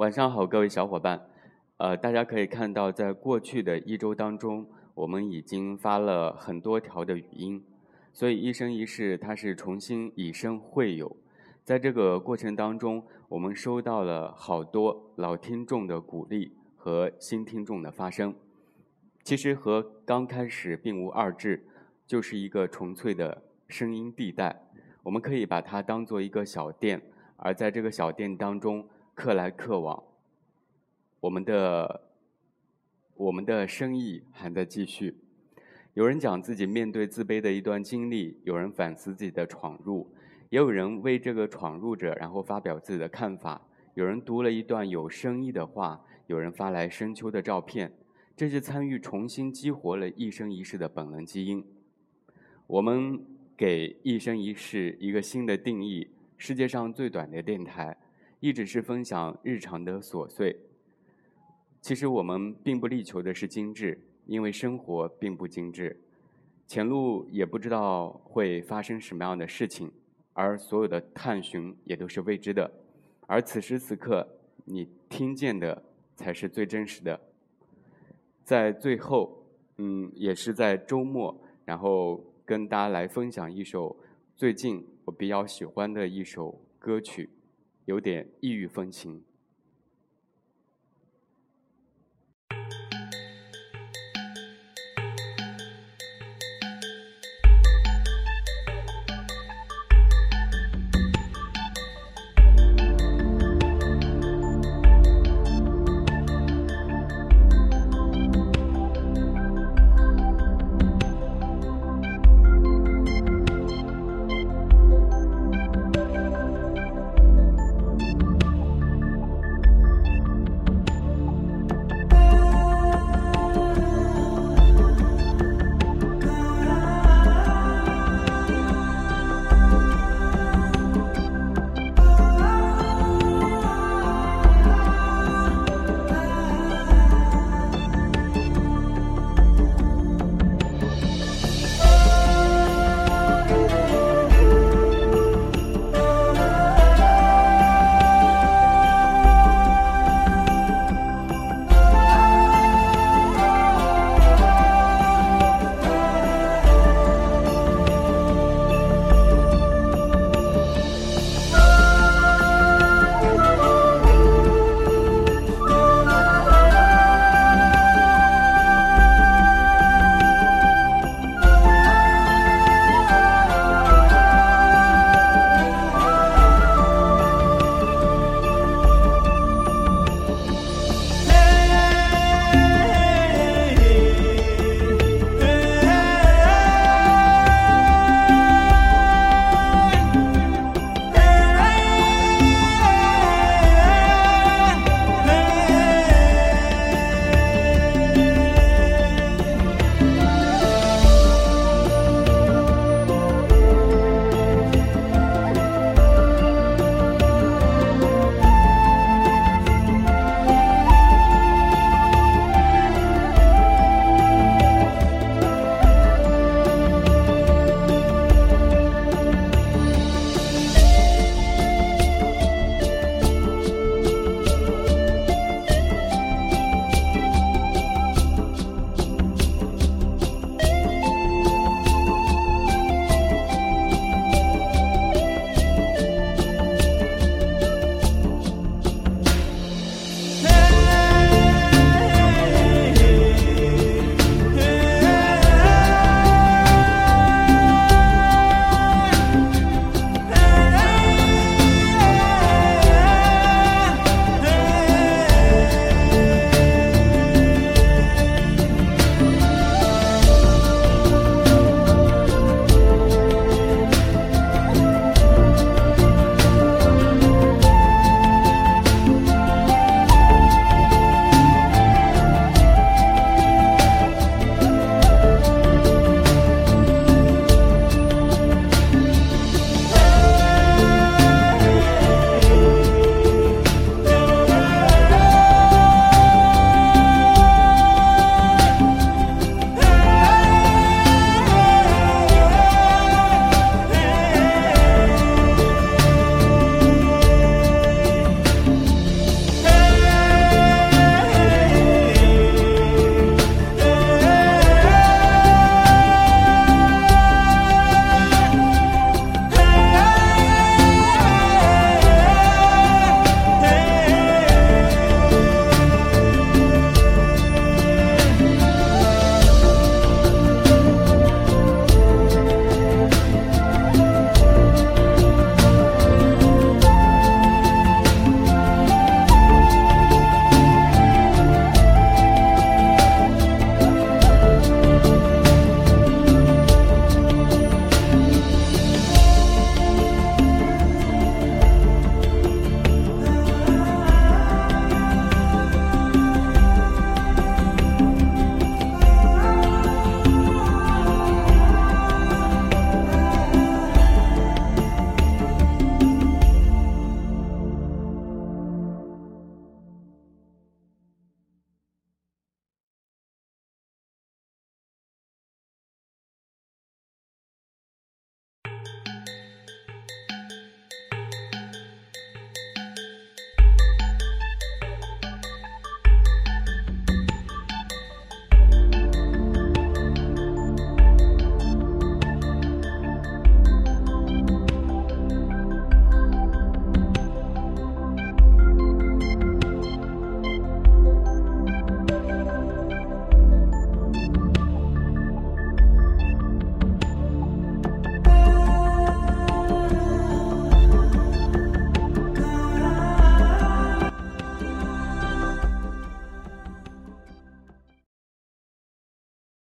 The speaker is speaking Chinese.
晚上好，各位小伙伴。呃，大家可以看到，在过去的一周当中，我们已经发了很多条的语音，所以一生一世它是重新以声会友。在这个过程当中，我们收到了好多老听众的鼓励和新听众的发声。其实和刚开始并无二致，就是一个纯粹的声音地带。我们可以把它当做一个小店，而在这个小店当中。客来客往，我们的我们的生意还在继续。有人讲自己面对自卑的一段经历，有人反思自己的闯入，也有人为这个闯入者然后发表自己的看法。有人读了一段有深意的话，有人发来深秋的照片。这些参与重新激活了一生一世的本能基因。我们给一生一世一个新的定义：世界上最短的电台。一直是分享日常的琐碎。其实我们并不力求的是精致，因为生活并不精致，前路也不知道会发生什么样的事情，而所有的探寻也都是未知的。而此时此刻，你听见的才是最真实的。在最后，嗯，也是在周末，然后跟大家来分享一首最近我比较喜欢的一首歌曲。有点异域风情。